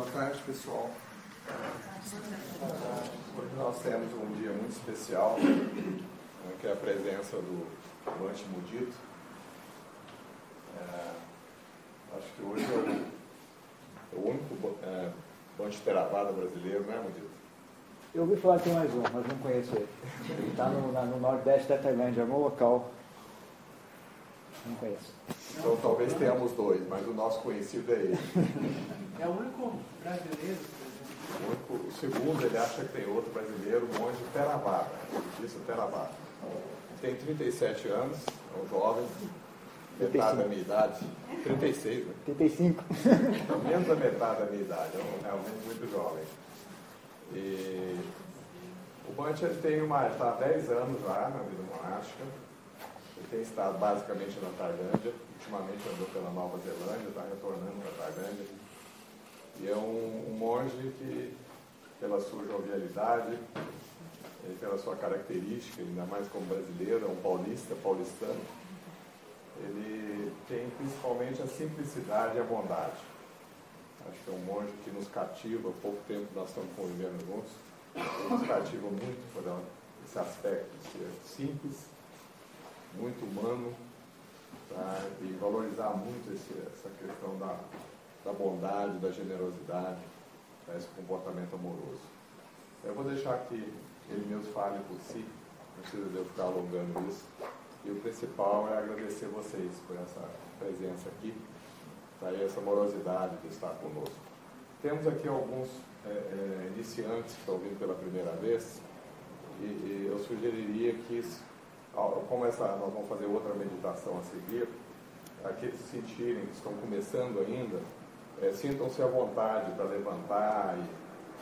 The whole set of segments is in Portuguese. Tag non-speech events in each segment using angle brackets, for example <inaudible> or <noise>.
tarde, pessoal. Hoje nós temos um dia muito especial, que é a presença do Bante Mudito. É, acho que hoje é o, é o único é, Bante Theravada brasileiro, né, Mudito? Eu ouvi falar que tem mais um, mas não conheço ele. Ele está no, no, nordeste da Tailândia, é algum local. Não conheço. Então talvez tenhamos dois, mas o nosso conhecido é ele. É o único brasileiro. O, único, o segundo, ele acha que tem outro brasileiro, o monge Theravada. Isso, Theravada. Tem 37 anos, é um jovem, metade da minha idade. 36, né? 35. Menos da metade da minha idade, é um, realmente muito jovem. E o Bante ele tem uma, está há 10 anos lá na vida monástica. Ele tem estado basicamente na Tailândia. Ultimamente andou pela Nova Zelândia, está retornando para a Tailândia. E é um, um, monge que, pela sua jovialidade, pela sua característica, ainda mais como brasileiro, é um paulista, paulistano, ele tem principalmente a simplicidade e a bondade. Acho que é um monge que nos cativa, pouco tempo nós estamos convivendo juntos, nos cativa muito por esse aspecto de ser simples, muito humano, tá? e valorizar muito esse, essa questão da, da bondade, da generosidade, tá? esse comportamento amoroso. Eu vou deixar que ele mesmo fale por si, não precisa de eu ficar alongando isso. E o principal é agradecer vocês por essa presença aqui e essa morosidade de estar conosco. Temos aqui alguns é, é, iniciantes que estão vindo pela primeira vez e, e eu sugeriria que, como essa, nós vamos fazer outra meditação a seguir, aqueles que sentirem que estão começando ainda, é, sintam-se à vontade para levantar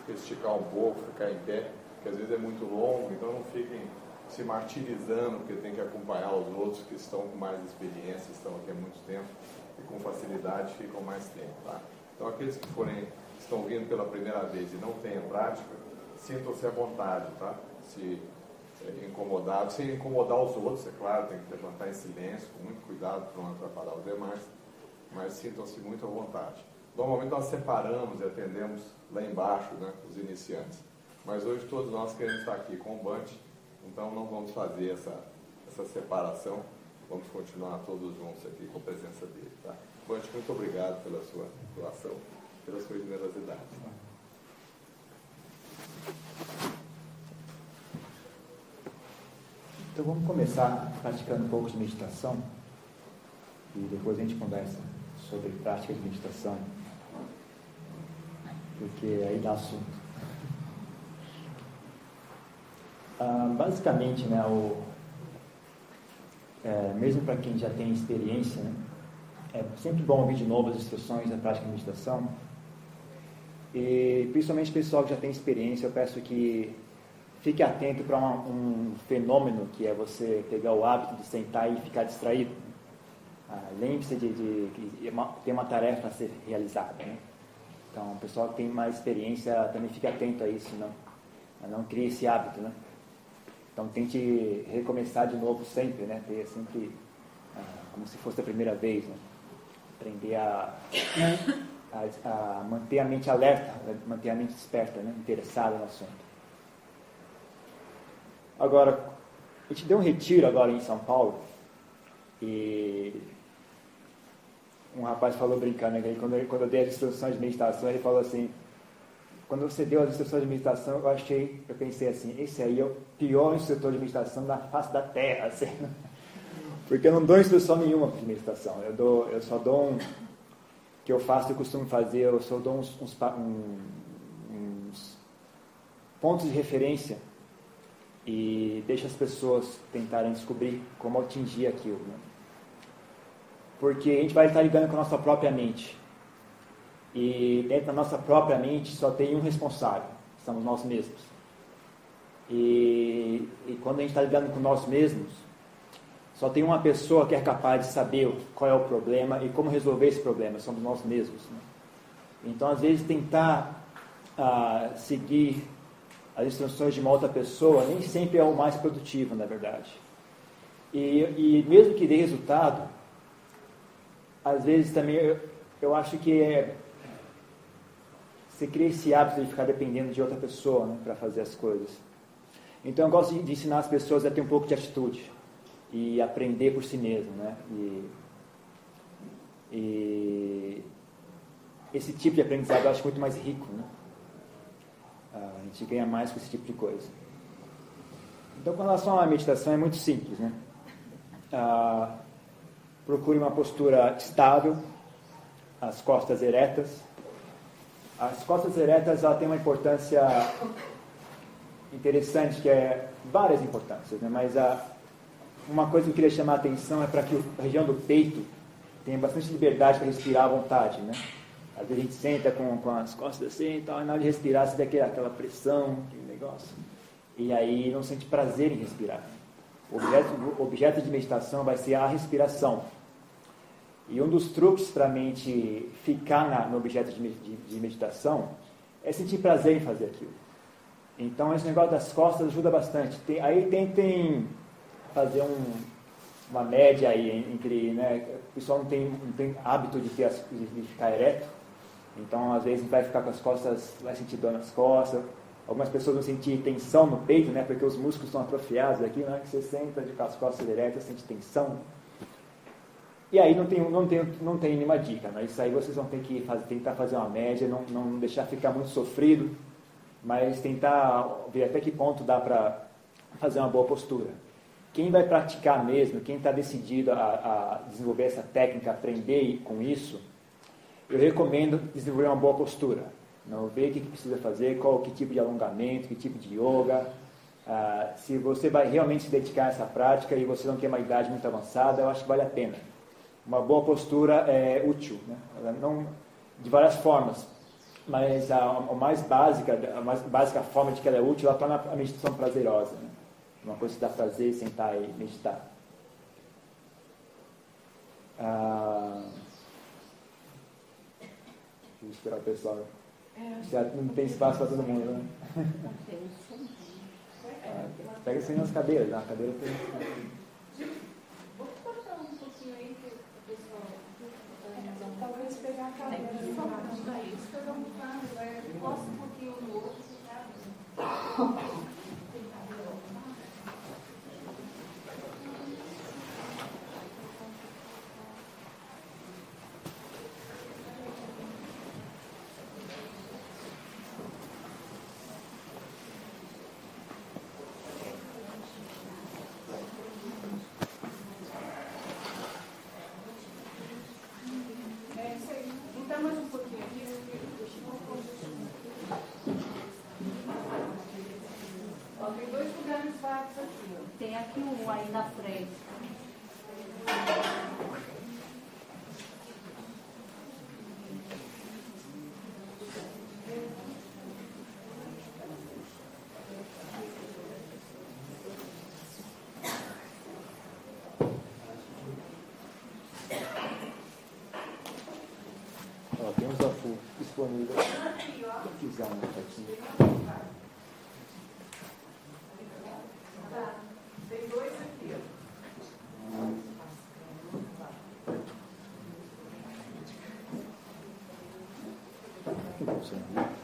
e esticar um pouco, ficar em pé, que às vezes é muito longo, então não fiquem se martirizando porque tem que acompanhar os outros que estão com mais experiência, estão aqui há muito tempo e com facilidade ficam mais tempo. Tá? Então aqueles que forem, estão vindo pela primeira vez e não têm prática, sintam-se à vontade, tá? Se é, incomodados, sem incomodar os outros, é claro, tem que levantar em silêncio, com muito cuidado para não atrapalhar os demais, mas sintam-se muito à vontade. Normalmente nós separamos e atendemos lá embaixo, né, os iniciantes. Mas hoje todos nós queremos estar aqui com o Bante, então não vamos fazer essa, essa separação, vamos continuar todos juntos aqui com a presença dele. Tá? Bante, muito obrigado pela sua doação, pela sua generosidade. Tá? Então vamos começar praticando um pouco de meditação e depois a gente conversa sobre prática de meditação, porque aí dá assunto. Ah, basicamente, né, o, é, mesmo para quem já tem experiência, né, é sempre bom ouvir de novo as instruções da prática de meditação. E principalmente o pessoal que já tem experiência, eu peço que fique atento para um, fenômeno que é você pegar o hábito de sentar e ficar distraído. Ah, Lembre-se de, que é tem uma tarefa a ser realizada. Né? Então, o pessoal que tem mais experiência também fique atento a isso, não, não crie esse hábito. Né? Então tente recomeçar de novo sempre, né? Ter sempre ah, como se fosse a primeira vez, né? Aprender a, a, a, manter a mente alerta, manter a mente desperta, né? Interessada no assunto. Agora, a gente deu um retiro agora em São Paulo e um rapaz falou brincando, né? quando, eu, quando eu dei as instruções de meditação, ele falou assim, quando você deu as instruções de meditação, eu achei, eu pensei assim, esse aí é o pior instrutor de meditação da face da terra, <laughs> assim. Porque eu não dou instrução nenhuma de meditação. Eu, dou, eu só dou um que eu faço, eu costumo fazer, eu só dou uns, uns, uns pontos de referência e deixo as pessoas tentarem descobrir como atingir aquilo. Né? Porque a gente vai estar ligando com a nossa própria mente. E dentro da nossa própria mente só tem um responsável, somos nós mesmos. E, e quando a gente está lidando com nós mesmos, só tem uma pessoa que é capaz de saber qual é o problema e como resolver esse problema, somos nós mesmos. Né? Então, às vezes, tentar ah, seguir as instruções de uma outra pessoa nem sempre é o mais produtivo, na verdade. E, e mesmo que dê resultado, às vezes também eu, eu acho que é você cria esse hábito de ficar dependendo de outra pessoa né, para fazer as coisas. Então eu gosto de, de, ensinar as pessoas a ter um pouco de atitude e aprender por si mesmo. Né? E, e esse tipo de aprendizado eu acho muito mais rico. Né? Ah, a gente ganha mais com esse tipo de coisa. Então, com relação à meditação, é muito simples. Né? Ah, procure uma postura estável, as costas eretas. As costas eretas ela tem uma importância interessante, que é várias importâncias, né? mas a, uma coisa que eu queria chamar a atenção é para que a região do peito tenha bastante liberdade para respirar à vontade. Né? Às vezes a gente senta com, com as costas assim e tal, e na hora de respirar você tem aquela, aquela pressão, aquele negócio. E aí não sente prazer em respirar. O objeto, o objeto de meditação vai ser a respiração. E um dos truques para a mente ficar na, no objeto de, de, de, meditação é sentir prazer em fazer aquilo. Então, esse negócio das costas ajuda bastante. Tem, aí tentem fazer um, uma média aí entre. Né, o pessoal não tem, não tem hábito de, ter as, de ficar ereto, então às vezes vai ficar com as costas, vai sentir dor nas costas. Algumas pessoas vão sentir tensão no peito, né, porque os músculos estão atrofiados aqui, né, que você senta de com as costas eretas, sente tensão e aí não tem, não tem, não tem nenhuma dica, né? Isso aí vocês vão ter que fazer, tentar fazer uma média, não, não deixar ficar muito sofrido, mas tentar ver até que ponto dá para fazer uma boa postura. Quem vai praticar mesmo, quem está decidido a, a, desenvolver essa técnica, aprender com isso, eu recomendo desenvolver uma boa postura. Não ver o que precisa fazer, qual que tipo de alongamento, que tipo de yoga. Ah, se você vai realmente se dedicar a essa prática e você não tem uma idade muito avançada, eu acho que vale a pena uma boa postura é útil, né? não de várias formas, mas a, a, mais básica, a mais básica forma de que ela é útil, ela torna a meditação prazerosa, né? uma coisa que dá prazer sentar e meditar. Ah, vou esperar o pessoal. Já não tem espaço para todo mundo, né? <laughs> Ah, pega assim nas cadeiras, na cadeira tem. Pegar a cadeira. Só para isso, cada um faz, posso um pouquinho no outro, sabe? <laughs> disponível. Se quiser um pouquinho. Tem dois aqui. Ó.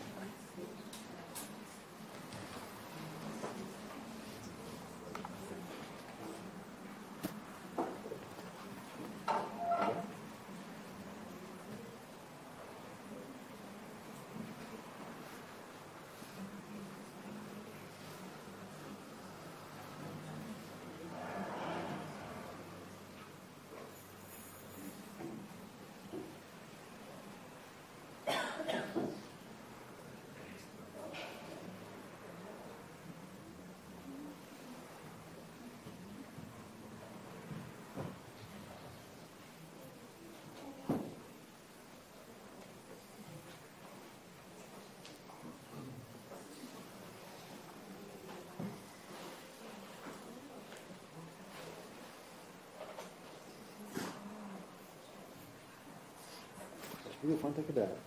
O microfone está quebrado.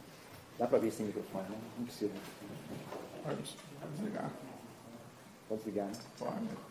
Dá para ver sem microfone, né? Não precisa. Pode desligar. Pode desligar, né? Pode.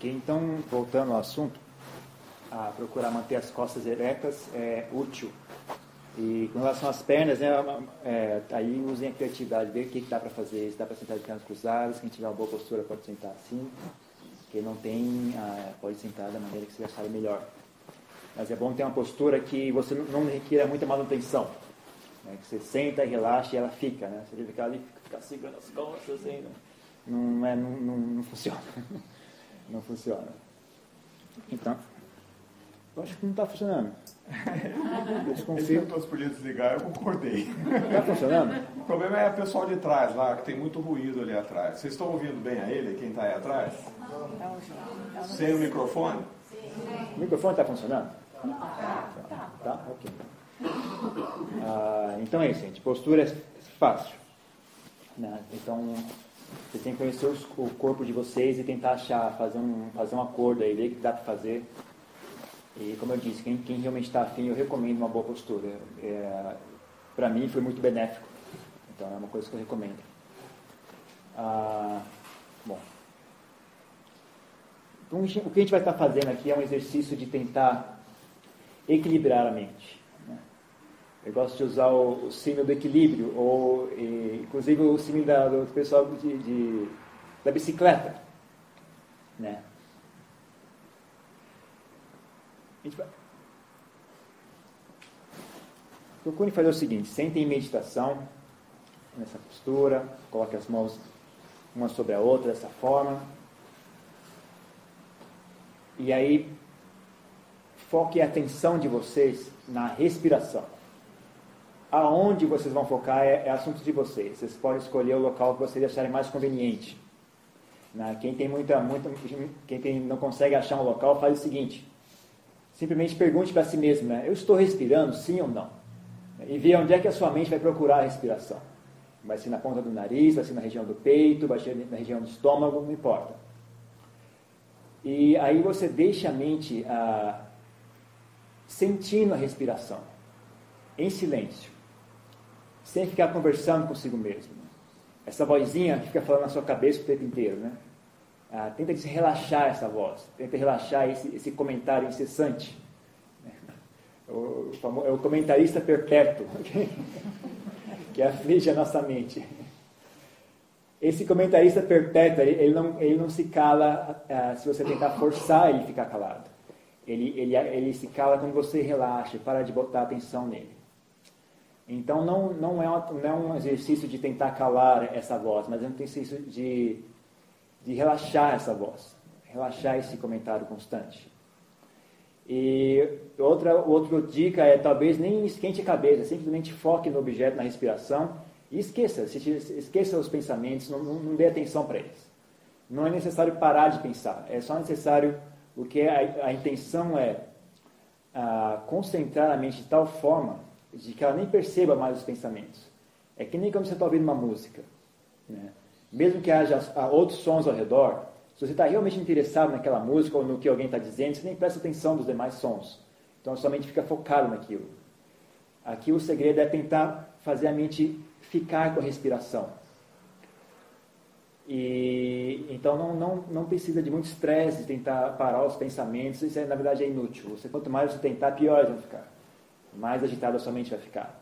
Ok, então, voltando ao assunto, a procurar manter as costas eretas é útil. E com relação às pernas, né, é, aí usem a criatividade, ver o que, que dá para fazer. Se dá para sentar de pernas cruzadas, quem tiver uma boa postura pode sentar assim. Quem não tem, ah, pode sentar da maneira que você achar melhor. Mas é bom ter uma postura que você não requer muita manutenção. Né, que você senta relaxa e ela fica. Né? Você ficar ali, ficar segurando as costas, assim, não, não, é, não, não, não funciona. <laughs> não funciona. Então, eu acho que não está funcionando. Ele perguntou se podia desligar, eu concordei. Está funcionando? O problema é o pessoal de trás lá, que tem muito ruído ali atrás. Vocês estão ouvindo bem a ele, quem está aí atrás? Sem o microfone? O microfone está funcionando? Tá. Tá? Ok. Ah, então é isso, gente. Postura é fácil. Né? Então, você tem que conhecer os, o corpo de vocês e tentar achar, fazer um, fazer um acordo aí, ver o que dá para fazer. E como eu disse, quem, quem realmente está afim, eu recomendo uma boa postura. É, para mim foi muito benéfico. Então é uma coisa que eu recomendo. Ah, bom. Então, o que a gente vai estar fazendo aqui é um exercício de tentar equilibrar a mente. Eu gosto de usar o, o do equilíbrio, ou e, inclusive o símbolo da, do pessoal de, de, da bicicleta. Né? A gente vai... Procure fazer o seguinte: sentem em meditação, nessa postura, coloque as mãos uma sobre a outra, dessa forma. E aí, foque a atenção de vocês na respiração. Aonde vocês vão focar é, é assunto de vocês. Vocês podem escolher o local que vocês acharem mais conveniente. Quem tem muita, muita, quem tem, não consegue achar um local, faz o seguinte: Simplesmente pergunte para si mesmo, né? Eu estou respirando, sim ou não? E veja onde é que a sua mente vai procurar a respiração. Vai ser na ponta do nariz, vai ser na região do peito, vai ser na região do estômago, não importa. E aí você deixa a mente ah, sentindo a respiração, em silêncio, sem ficar conversando consigo mesmo. Essa vozinha que fica falando na sua cabeça o tempo inteiro, né? Ah, tenta relaxar essa voz, tenta relaxar esse, esse comentário incessante. O, o, é o comentarista perpétuo, <laughs> que aflige a nossa mente. Esse comentarista perpétuo, ele, ele, não, ele não se cala ah, se você tentar forçar ele ficar calado. Ele, ele, ele se cala quando você relaxa, para de botar atenção nele. Então não, não, é não é um exercício de tentar calar essa voz, mas é um exercício de de relaxar essa voz, relaxar esse comentário constante. E outra, outra dica é talvez nem esquente a cabeça, simplesmente foque no objeto, na respiração e esqueça, esqueça os pensamentos, não, não, dê atenção para eles. Não é necessário parar de pensar, é só necessário, o que a, a intenção é a, concentrar a mente de tal forma de que ela nem perceba mais os pensamentos. É que nem quando você está ouvindo uma música. Né? mesmo que haja outros sons ao redor, se você está realmente interessado naquela música ou no que alguém está dizendo, você nem presta atenção dos demais sons. Então, somente fica focado naquilo. Aqui o segredo é tentar fazer a mente ficar com a respiração. E, então não, não, não precisa de muito estresse de tentar parar os pensamentos, isso na verdade é inútil. Você, quanto mais você tentar, pior eles vão ficar. Mais agitada a sua mente vai ficar.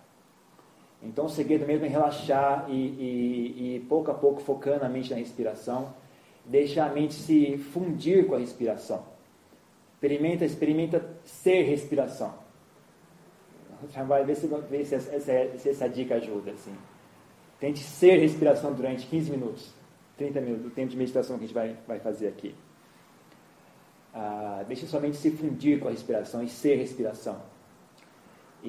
Então o segredo mesmo é relaxar e, e, e pouco a pouco focando a mente na respiração, deixar a mente se fundir com a respiração. Experimenta, experimenta ser respiração. Vai ver se, ver se, essa, se essa dica ajuda. Assim. Tente ser respiração durante 15 minutos, 30 minutos, o tempo de meditação que a gente vai, vai fazer aqui. Ah, deixe sua mente se fundir com a respiração e ser respiração.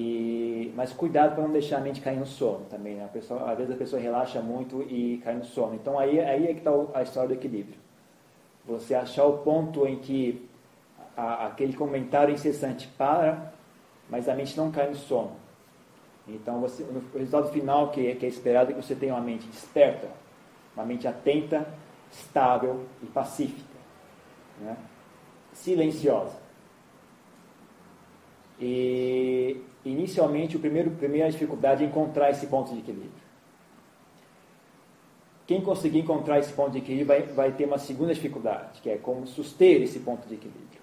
E, mas cuidado para não deixar a mente cair no sono também. Né? Pessoa, às vezes a pessoa relaxa muito e cai no sono. Então aí, aí é que está a história do equilíbrio. Você achar o ponto em que a, aquele comentário incessante para, mas a mente não cai no sono. Então você, o resultado final que, que é esperado é que você tenha uma mente desperta, uma mente atenta, estável e pacífica, né? silenciosa. E inicialmente, o primeiro, a primeira dificuldade é encontrar esse ponto de equilíbrio. quem conseguir encontrar esse ponto de equilíbrio vai, vai ter uma segunda dificuldade, que é como suster esse ponto de equilíbrio.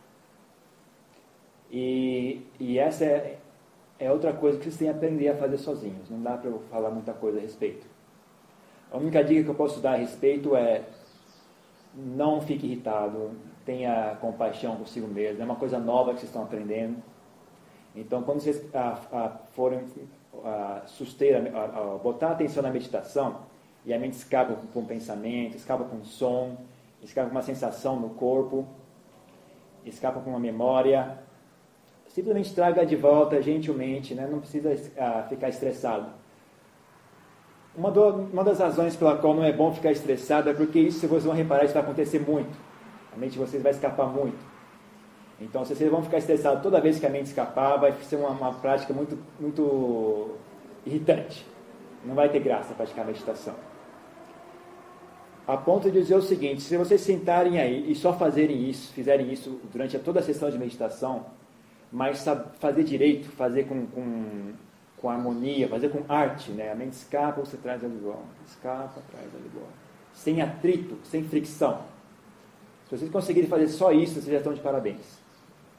E, e essa é, é outra coisa que vocês têm que aprender a fazer sozinhos. Não dá para eu falar muita coisa a respeito. A única dica que eu posso dar a respeito é não fique irritado, tenha compaixão consigo mesmo. É uma coisa nova que vocês estão aprendendo. Então, quando vocês ah, ah, forem ah, suster, ah, ah, botar atenção na meditação, e a mente escapa com, um pensamento, escapa com um som, escapa com uma sensação no corpo, escapa com uma memória, simplesmente traga de volta gentilmente, né? não precisa ficar estressado. Uma, do, uma, das razões pela qual não é bom ficar estressado é porque isso, vocês vão reparar, isso vai acontecer muito. A mente de vocês vai escapar muito. Então, vocês vão ficar estressados toda vez que a mente escapar, vai ser uma, uma prática muito, muito irritante. Não vai ter graça praticar meditação. A ponto de dizer o seguinte: se vocês sentarem aí e só fazerem isso, fizerem isso durante toda a sessão de meditação, mas fazer direito, fazer com, com, com harmonia, fazer com arte, né? A mente escapa, você traz a igual, escapa, traz a igual, sem atrito, sem fricção. Se vocês conseguirem fazer só isso, vocês já estão de parabéns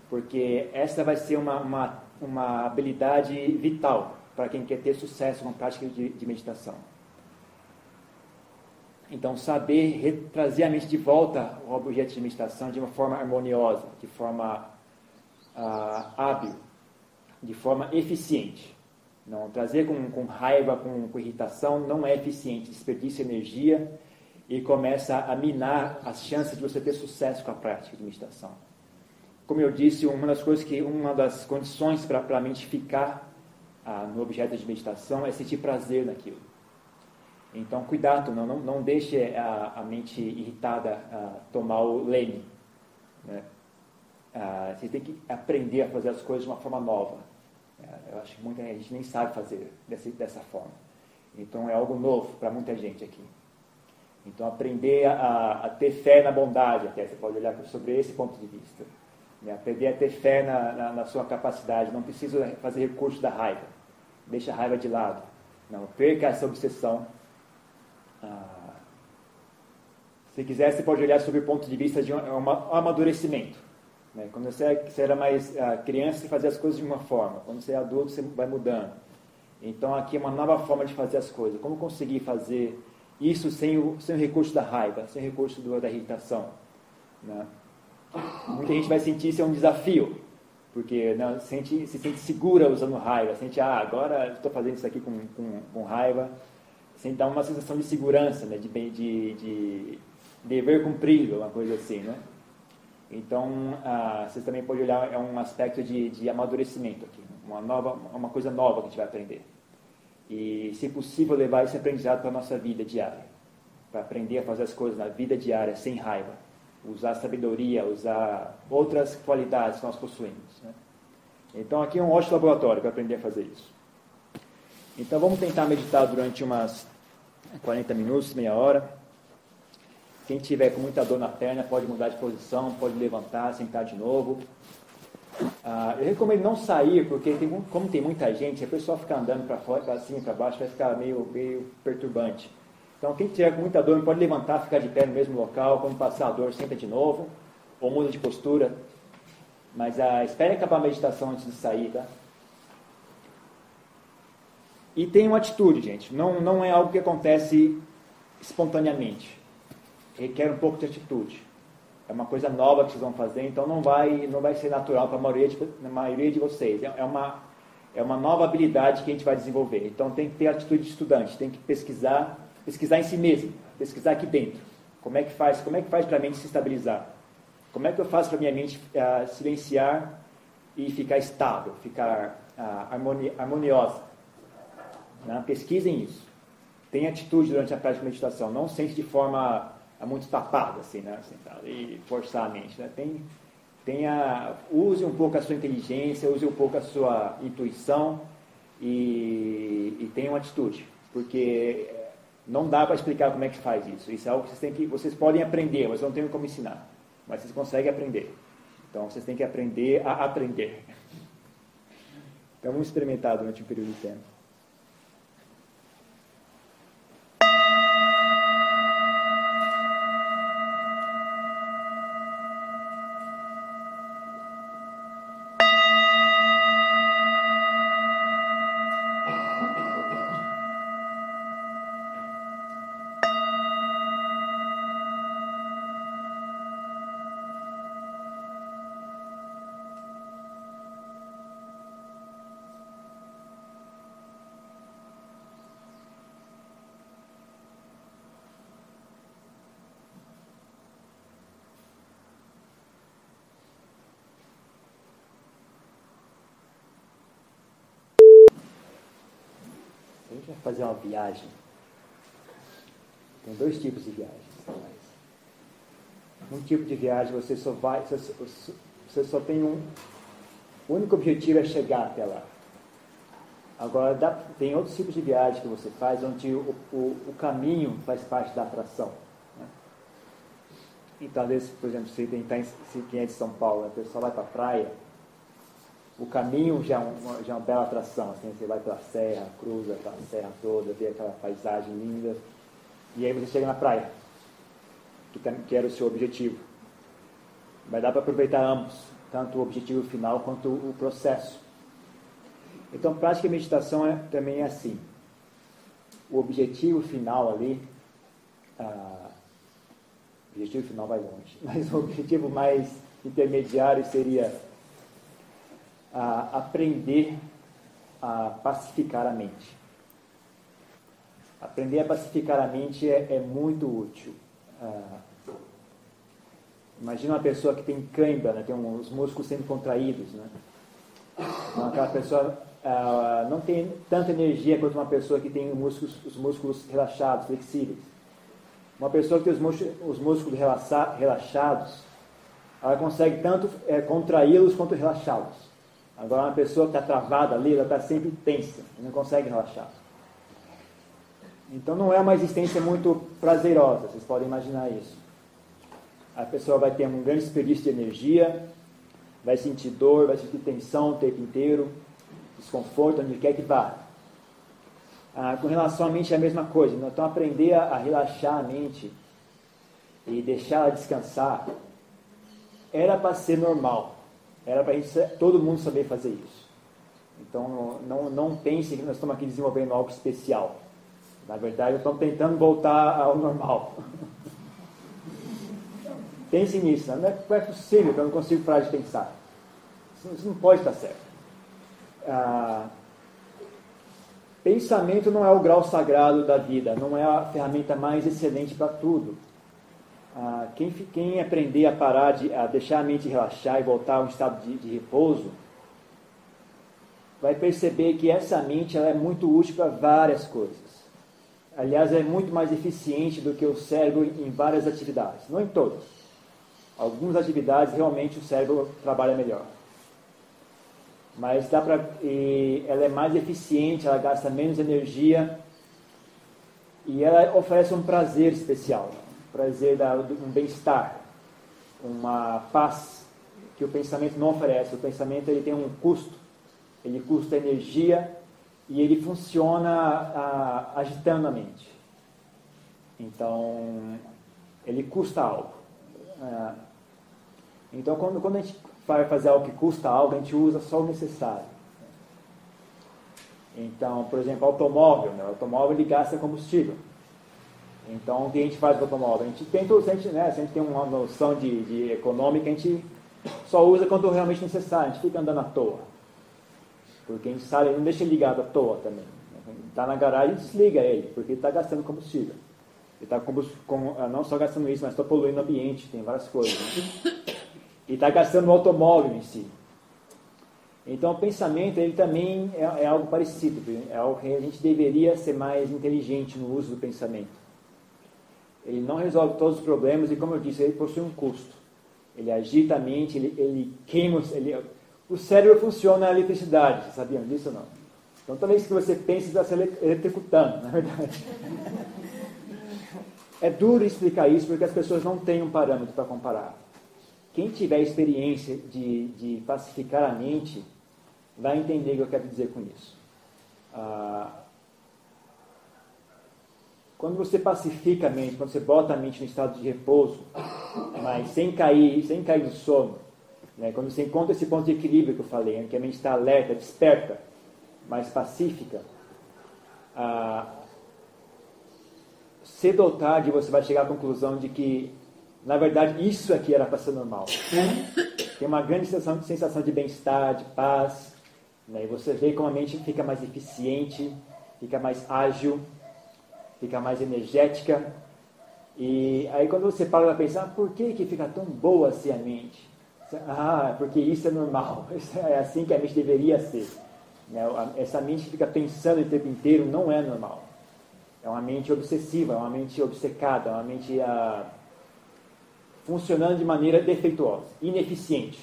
porque essa vai ser uma, uma, uma habilidade vital para quem quer ter sucesso com a prática de, de meditação. Então, saber trazer a mente de volta ao objeto de meditação de uma forma harmoniosa, de forma ah, hábil, de forma eficiente. Não trazer com, com raiva, com, com, irritação, não é eficiente, desperdiça energia e começa a minar as chances de você ter sucesso com a prática de meditação como eu disse, uma das coisas que uma das condições para a mente ficar ah, no objeto de meditação é sentir prazer naquilo. Então, cuidado, não, não, não deixe a, a mente irritada ah, tomar o leme. Né? Ah, você tem que aprender a fazer as coisas de uma forma nova. É, eu acho que muita gente nem sabe fazer dessa, dessa forma. Então, é algo novo para muita gente aqui. Então, aprender a, a, ter fé na bondade, até você pode olhar sobre esse ponto de vista. Né? Aprender a ter fé na, na, na, sua capacidade. Não precisa fazer recurso da raiva. Deixa a raiva de lado. Não, perca essa obsessão. Ah, se quiser, você pode olhar sobre o ponto de vista de um, um amadurecimento. Né? Quando você, você, era mais ah, criança, você fazia as coisas de uma forma. Quando você é adulto, você vai mudando. Então, aqui é uma nova forma de fazer as coisas. Como conseguir fazer isso sem o, sem o recurso da raiva, sem o recurso do, da irritação? Né? Muita gente vai sentir isso é um desafio, porque né, sente, se sente segura usando raiva, sente, ah, agora estou fazendo isso aqui com, com, com raiva, sente dar uma sensação de segurança, né, de, de, de dever cumprido, uma coisa assim, né? Então, ah, vocês também podem olhar, é um aspecto de, de amadurecimento aqui, uma, nova, uma coisa nova que a gente vai aprender. E, se possível, levar esse aprendizado para a nossa vida diária, para aprender a fazer as coisas na vida diária sem raiva usar sabedoria, usar outras qualidades que nós possuímos. Né? Então aqui é um ótimo laboratório para aprender a fazer isso. Então vamos tentar meditar durante umas 40 minutos, meia hora. Quem tiver com muita dor na perna pode mudar de posição, pode levantar, sentar de novo. Ah, eu recomendo não sair, porque tem, como tem muita gente, a pessoa ficar andando para fora, para cima e para baixo, vai ficar meio, meio perturbante. Então, quem tiver muita dor, pode levantar, ficar de pé no mesmo local. Quando passar a dor, senta de novo, ou muda de postura. Mas ah, espere acabar a meditação antes de sair, tá? E tem uma atitude, gente. Não, não é algo que acontece espontaneamente. Requer um pouco de atitude. É uma coisa nova que vocês vão fazer, então não vai, não vai ser natural para a maioria, de, a maioria de vocês. É, é uma, é uma nova habilidade que a gente vai desenvolver. Então tem que ter atitude de estudante, tem que pesquisar pesquisar em si mesmo, pesquisar aqui dentro. Como é que faz? Como é que faz para a mente se estabilizar? Como é que eu faço para minha mente uh, silenciar e ficar estável, ficar uh, harmoni harmoniosa? Né? Pesquisem isso. Tenha atitude durante a prática de meditação. Não sente de forma uh, muito tapada, assim, né? E forçar a mente. Né? Tem, tenha, use um pouco a sua inteligência, use um pouco a sua intuição e, e tenha uma atitude. Porque não dá para explicar como é que faz isso. Isso é algo que vocês têm que, vocês podem aprender, mas não tem como ensinar. Mas vocês conseguem aprender. Então vocês têm que aprender a aprender. Então vamos experimentar durante um período de tempo. Gente vai fazer uma viagem. Tem dois tipos de viagens. Um tipo de viagem você só vai, você, só tem um. O único objetivo é chegar até lá. Agora, dá, tem outros tipos de viagem que você faz onde o, o, o caminho faz parte da atração. Né? Então, às vezes, por exemplo, se, tem, se quem é de São Paulo, a pessoa vai para a praia, o caminho já é uma, já é uma bela atração. Assim, você vai pela serra, cruza aquela serra toda, vê aquela paisagem linda, e aí você chega na praia, que, que era o seu objetivo. Mas dá para aproveitar ambos, tanto o objetivo final quanto o processo. Então, prática de meditação é, também é assim. O objetivo final ali, ah, o objetivo final vai longe, <laughs> mas o objetivo mais intermediário seria ah, aprender a pacificar a mente. Aprender a pacificar a mente é, é muito útil. Ah, imagina uma pessoa que tem cãibra, né, tem os músculos sendo contraídos. Né? Então, aquela pessoa ah, não tem tanta energia quanto uma pessoa que tem músculos, os músculos relaxados, flexíveis. Uma pessoa que tem os músculos, os músculos relaxados, ela consegue tanto é, contraí-los quanto relaxá-los. Agora, uma pessoa que está travada ali, ela está sempre tensa, não consegue relaxar. Então, não é uma existência muito prazerosa, vocês podem imaginar isso. A pessoa vai ter um grande desperdício de energia, vai sentir dor, vai sentir tensão o tempo inteiro, desconforto, onde quer que vá. Ah, com relação à mente é a mesma coisa. Então, aprender a, a relaxar a mente e deixar ela descansar era para ser normal. Era para todo mundo saber fazer isso. Então, não, não pense que nós estamos aqui desenvolvendo algo especial. Na verdade, estamos tentando voltar ao normal. <laughs> Pense nisso. Não é, não é possível que eu não consigo parar de pensar. Isso não pode estar certo. Ah, pensamento não é o grau sagrado da vida, não é a ferramenta mais excelente para tudo. Ah, quem, quem, aprender a parar de a deixar a mente relaxar e voltar a um estado de, de repouso, vai perceber que essa mente ela é muito útil para várias coisas. Aliás, é muito mais eficiente do que o cérebro em várias atividades, não em todas. Algumas atividades realmente o cérebro trabalha melhor mas dá para ela é mais eficiente, ela gasta menos energia e ela oferece um prazer especial, prazer da um bem-estar, uma paz que o pensamento não oferece. O pensamento ele tem um custo, ele custa energia e ele funciona a, agitando a mente. Então ele custa algo. É, então quando, quando a gente vai fazer algo que custa algo, a gente usa só o necessário. Então, por exemplo, automóvel, né? o automóvel ele gasta combustível. Então, o que a gente faz com o automóvel? A gente tem, a gente, né, se a gente tem uma noção de, de econômica, a gente só usa quando realmente necessário, a gente fica andando à toa. Porque a gente sabe, não deixa ligado à toa também. Está na garagem, desliga ele, porque está gastando combustível. Ele está não só gastando isso, mas está poluindo o ambiente, tem várias coisas. Né? e está gastando no automóvel em si. Então, o pensamento ele também é, é, algo parecido, é algo que a gente deveria ser mais inteligente no uso do pensamento. Ele não resolve todos os problemas e, como eu disse, ele possui um custo. Ele agita a mente, ele, ele queima. Ele, o cérebro funciona a eletricidade, sabiam disso ou não? Então, toda vez que você pensa, está se eletrocutando, na verdade. <laughs> É duro explicar isso porque as pessoas não têm um parâmetro para comparar. Quem tiver experiência de, de pacificar a mente vai entender o que eu quero dizer com isso. Ah, quando você pacifica a mente, quando você bota a mente no estado de repouso, mas sem cair, sem cair do sono, né? quando você encontra esse ponto de equilíbrio que eu falei, que a mente está alerta, desperta, mas pacífica, ah, cedo ou tarde você vai chegar à conclusão de que na verdade, isso aqui era para ser normal. Tem uma grande sensação, sensação de bem-estar, de paz. Né? E você vê como a mente fica mais eficiente, fica mais ágil, fica mais energética. E aí quando você para para pensar, por que, que fica tão boa assim a mente? Ah, porque isso é normal. <laughs> é assim que a mente deveria ser. Né? Essa mente que fica pensando o tempo inteiro não é normal. É uma mente obsessiva, é uma mente obcecada, é uma mente ah, funcionando de maneira defeituosa, ineficiente,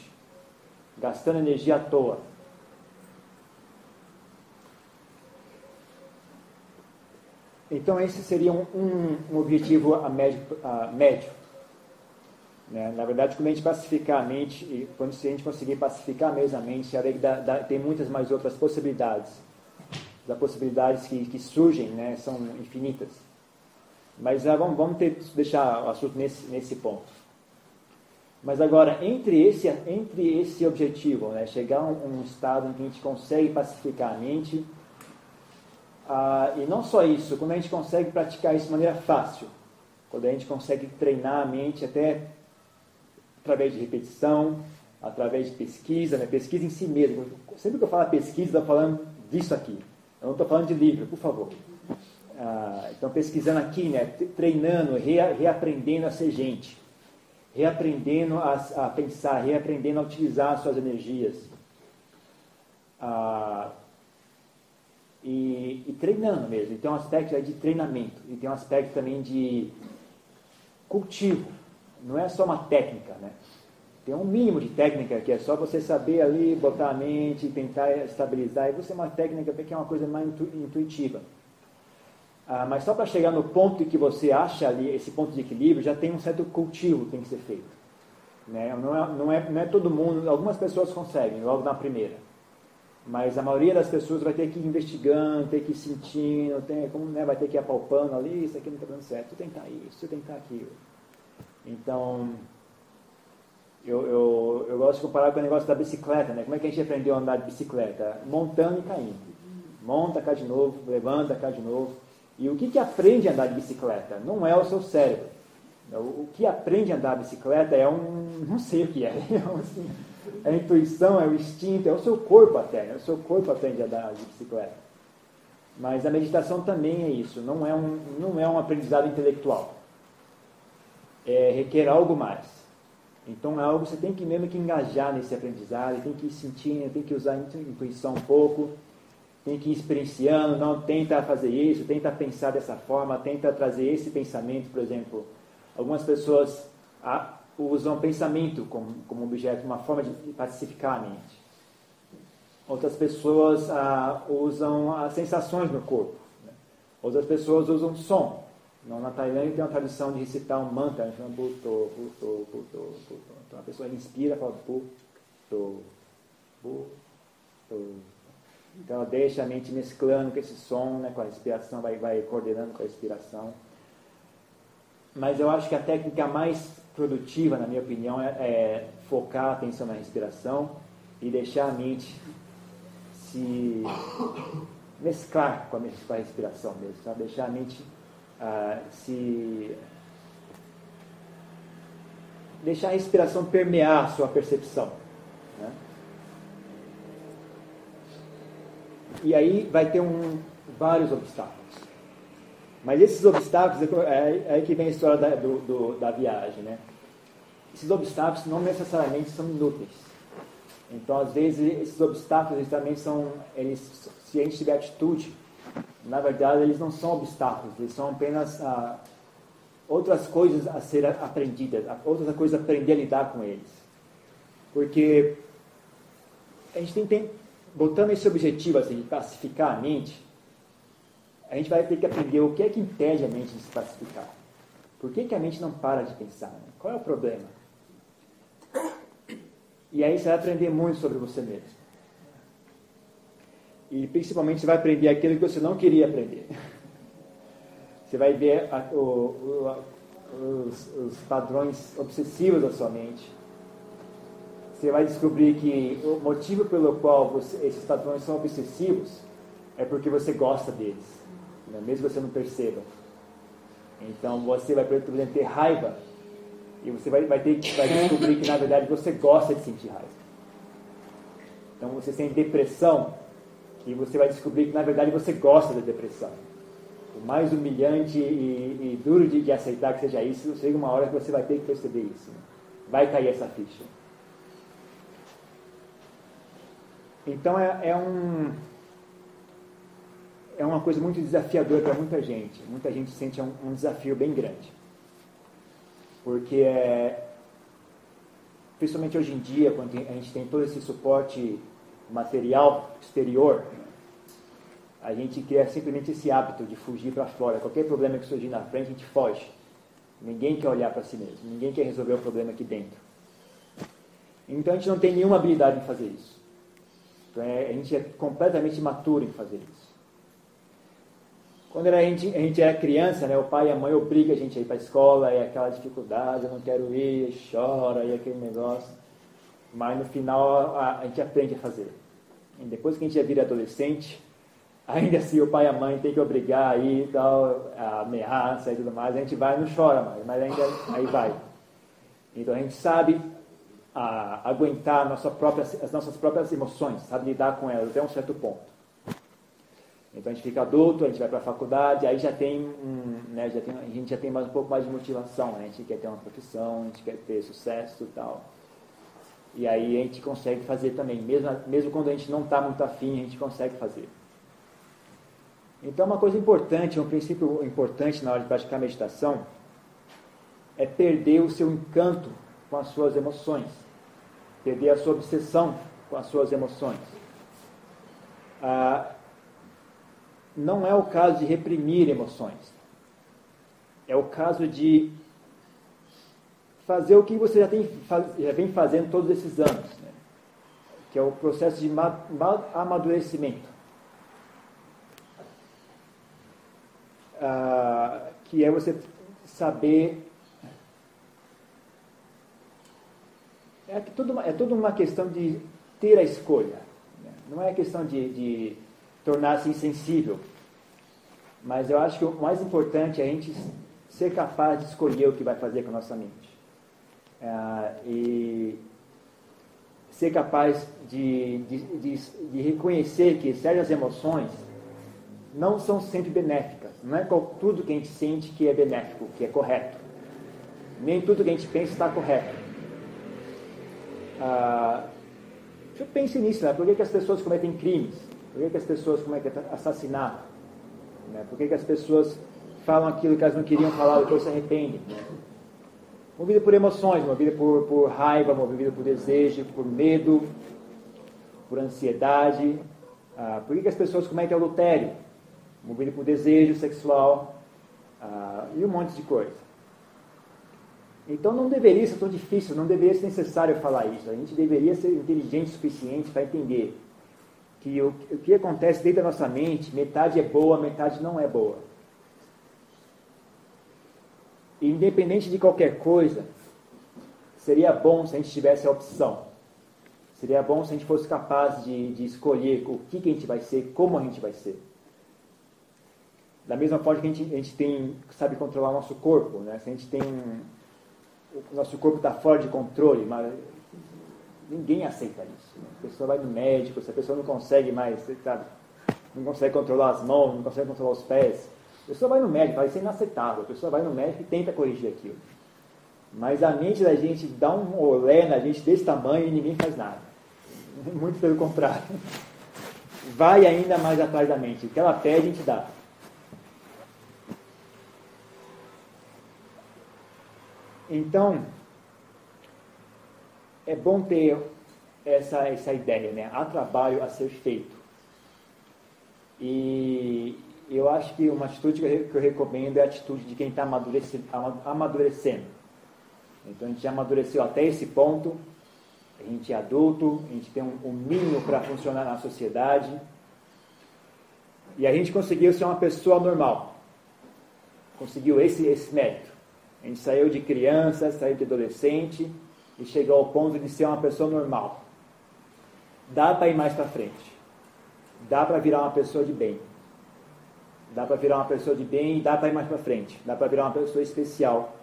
gastando energia à toa. Então, esse seria um, um, um objetivo a médio. A médio. Né? Na verdade, quando a gente pacificar a mente, quando a gente conseguir pacificar mesmo a mente, dá, dá, tem muitas mais outras possibilidades. As possibilidades que, que surgem né, são infinitas. Mas ah, vamos, vamos ter, deixar o assunto nesse, nesse ponto. Mas agora, entre esse, entre esse objetivo, né, chegar a um, um estado em que a gente consegue pacificar a mente, ah, e não só isso, quando a gente consegue praticar isso de maneira fácil, quando a gente consegue treinar a mente até através de repetição, através de pesquisa, né? pesquisa em si mesmo. Sempre que eu falo pesquisa, estou falando disso aqui. Eu não estou falando de livro, por favor. Ah, então, pesquisando aqui, né? treinando, rea, reaprendendo a ser gente, reaprendendo a, a, pensar, reaprendendo a utilizar suas energias. Ah, e, e, treinando mesmo. Então, um aspecto de treinamento e tem um aspecto também de cultivo. Não é só uma técnica, né? Tem um mínimo de técnica que é só você saber ali, botar a mente, tentar estabilizar. E você é uma técnica que é uma coisa mais intuitiva. Ah, mas só para chegar no ponto em que você acha ali esse ponto de equilíbrio, já tem um certo cultivo que tem que ser feito. Né? Não, é, não, é, não é todo mundo, algumas pessoas conseguem logo na primeira. Mas a maioria das pessoas vai ter que ir investigando, ter que ir sentindo, tem, como, né, vai ter que ir apalpando ali, isso aqui não está dando certo, tu tentar isso, tu tentar aquilo. Então, eu, eu, eu gosto de comparar com o negócio da bicicleta, né? Como é que a gente aprendeu a andar de bicicleta? Montando e caindo. Monta, cai de novo, levanta, cai de novo. E o que, que aprende a andar de bicicleta? Não é o seu cérebro. O que aprende a andar de bicicleta é um. não sei o que é. <laughs> é assim, é a intuição, é o instinto, é o seu corpo até. Né? O seu corpo aprende a andar de bicicleta. Mas a meditação também é isso, não é um, não é um aprendizado intelectual. É, requer algo mais. Então é algo que você tem que mesmo que engajar nesse aprendizado, tem que ir sentindo, tem que usar a intuição um pouco, tem que ir experienciando, não tenta fazer isso, tenta pensar dessa forma, tenta trazer esse pensamento, por exemplo. Algumas pessoas usam pensamento como, como objeto, uma forma de pacificar a mente. Outras pessoas usam as sensações no corpo. Né? Outras pessoas usam som. Na Tailândia tem uma tradição de recitar um mantra, chama Bhutto, Bhutto, Bhutto, Bhutto. Então a pessoa inspira e fala Bhutto, Bhutto. Então ela deixa a mente mesclando com esse som, né, com a respiração, vai, vai coordenando com a respiração. Mas eu acho que a técnica mais produtiva, na minha opinião, é, é focar a atenção na respiração e deixar a mente se mesclar com a, respiração mesmo, sabe? deixar a mente ah, se deixar a respiração permear a sua percepção. Né? E aí vai ter um, vários obstáculos. Mas esses obstáculos, é, é aí que vem a história da, do, do, da viagem. Né? Esses obstáculos não necessariamente são inúteis. Então, às vezes, esses obstáculos eles também são, eles, se a gente tiver atitude, na verdade, eles não são obstáculos, eles são apenas ah, outras coisas a ser aprendidas, outras coisas a aprender a lidar com eles. Porque a gente tem, tem botando esse objetivo assim, de pacificar a mente, a gente vai ter que aprender o que é que impede a mente de se pacificar. Por que, que a mente não para de pensar? Né? Qual é o problema? E aí você vai aprender muito sobre você mesmo. E principalmente você vai aprender aquilo que você não queria aprender. <laughs> Você vai ver a, o, o, os, os padrões obsessivos da sua mente. Você vai descobrir que o motivo pelo qual você, esses padrões são obsessivos é porque você gosta deles, né? mesmo que você não perceba. Então você vai, por exemplo, ter raiva e você vai, vai, ter, vai descobrir que na verdade você gosta de sentir raiva. Então você tem depressão e você vai descobrir que na verdade você gosta da depressão. O mais humilhante e, e duro de, de, aceitar que seja isso, chega uma hora que você vai ter que perceber isso. Vai cair essa ficha. Então é, é um é uma coisa muito desafiadora para muita gente. Muita gente sente um, um desafio bem grande. Porque é, principalmente hoje em dia, quando a gente tem todo esse suporte material exterior, a gente cria simplesmente esse hábito de fugir para fora. Qualquer problema que surgir na frente, a gente foge. Ninguém quer olhar para si mesmo, ninguém quer resolver o problema aqui dentro. Então a gente não tem nenhuma habilidade em fazer isso. Então, é, a gente é completamente imaturo em fazer isso. Quando a gente, a gente era criança, né, o pai e a mãe obrigam a gente a ir para a escola, é aquela dificuldade, eu não quero ir, chora, e aquele negócio. Mas no final a, a gente aprende a fazer. E depois que a gente já vira adolescente, <laughs> ainda assim o pai e a mãe tem que obrigar aí e tal, a ameaça e tudo mais, a gente vai e não chora mais, mas ainda aí vai. Então a gente sabe a, aguentar nossa própria, as nossas próprias emoções, sabe lidar com elas até um certo ponto. Então a gente fica adulto, a gente vai para a faculdade, aí já tem, um, né, já tem, a gente já tem mais, um pouco mais de motivação, né? a gente quer ter uma profissão, a gente quer ter sucesso e tal. E aí a gente consegue fazer também, mesmo, mesmo quando a gente não está muito afim, a gente consegue fazer. Então uma coisa importante, um princípio importante na hora de praticar meditação, é perder o seu encanto com as suas emoções, perder a sua obsessão com as suas emoções. Ah, não é o caso de reprimir emoções. É o caso de fazer o que você já, tem, já vem fazendo todos esses anos, né? que é o processo de amadurecimento. Ah, que é você saber. É tudo, é tudo uma questão de ter a escolha. Né? Não é questão de, de tornar-se insensível. Mas eu acho que o mais importante é a gente ser capaz de escolher o que vai fazer com a nossa mente. É, e ser capaz de, de, de, de, reconhecer que certas emoções não são sempre benéficas. Não é tudo que a gente sente que é benéfico, que é correto. Nem tudo que a gente pensa está correto. Ah, pense nisso, né? Por que, que as pessoas cometem crimes? Por que, que as pessoas cometem assassinato? Né? Por que, que as pessoas falam aquilo que elas não queriam falar, depois se arrependem? Né? Movida por emoções, movida por, por raiva, movida por desejo, por medo, por ansiedade. Ah, por que, que as pessoas cometem adultério? Movida por desejo sexual ah, e um monte de coisa. Então não deveria ser tão difícil, não deveria ser necessário falar isso. A gente deveria ser inteligente o suficiente para entender que o, o que acontece dentro da nossa mente, metade é boa, metade não é boa. Independente de qualquer coisa, seria bom se a gente tivesse a opção. Seria bom se a gente fosse capaz de, de escolher o que, que a gente vai ser, como a gente vai ser. Da mesma forma que a gente, a gente tem, sabe controlar o nosso corpo, né? se a gente tem. O nosso corpo está fora de controle, mas Ninguém aceita isso. Né? A pessoa vai no médico, se a pessoa não consegue mais, sabe, não consegue controlar as mãos, não consegue controlar os pés, a pessoa vai no médico, vai ser inaceitável. A pessoa vai no médico e tenta corrigir aquilo. Mas a mente da gente dá um olé na gente desse tamanho e ninguém faz nada. <laughs> Muito pelo contrário. Vai ainda mais atrás da mente. O que ela pede, a gente dá. Então, é bom ter essa, essa ideia, né? Há trabalho a ser feito. E eu acho que uma atitude que eu, recomendo é a atitude de quem está amadurecendo. Então a gente já amadureceu até esse ponto, a gente é adulto, a gente tem um, um mínimo para funcionar na sociedade. E a gente conseguiu ser uma pessoa normal. Conseguiu esse, esse mérito. A gente saiu de criança, saiu de adolescente e chegou ao ponto de ser uma pessoa normal. Dá para ir mais para frente. Dá para virar uma pessoa de bem. Dá para virar uma pessoa de bem e dá para ir mais para frente. Dá para virar uma pessoa especial.